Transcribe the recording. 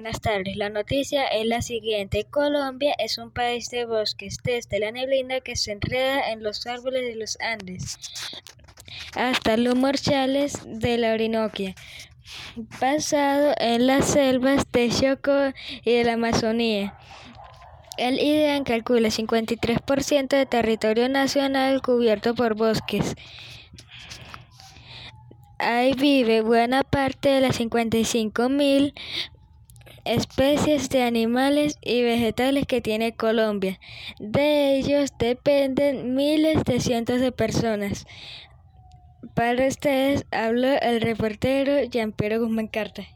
Buenas tardes. La noticia es la siguiente. Colombia es un país de bosques, desde la neblina que se enreda en los árboles de los Andes hasta los marchales de la Orinoquia, basado en las selvas de Chocó y de la Amazonía. El IDEAN calcula 53% de territorio nacional cubierto por bosques. Ahí vive buena parte de las 55.000 especies de animales y vegetales que tiene Colombia. De ellos dependen miles de cientos de personas. Para ustedes habló el reportero Jean Guzmán Carta.